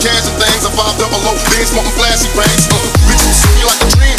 Cash and things, I vibe double low things, smoking flashy bangs. Uh, bitch, you see me like a dream.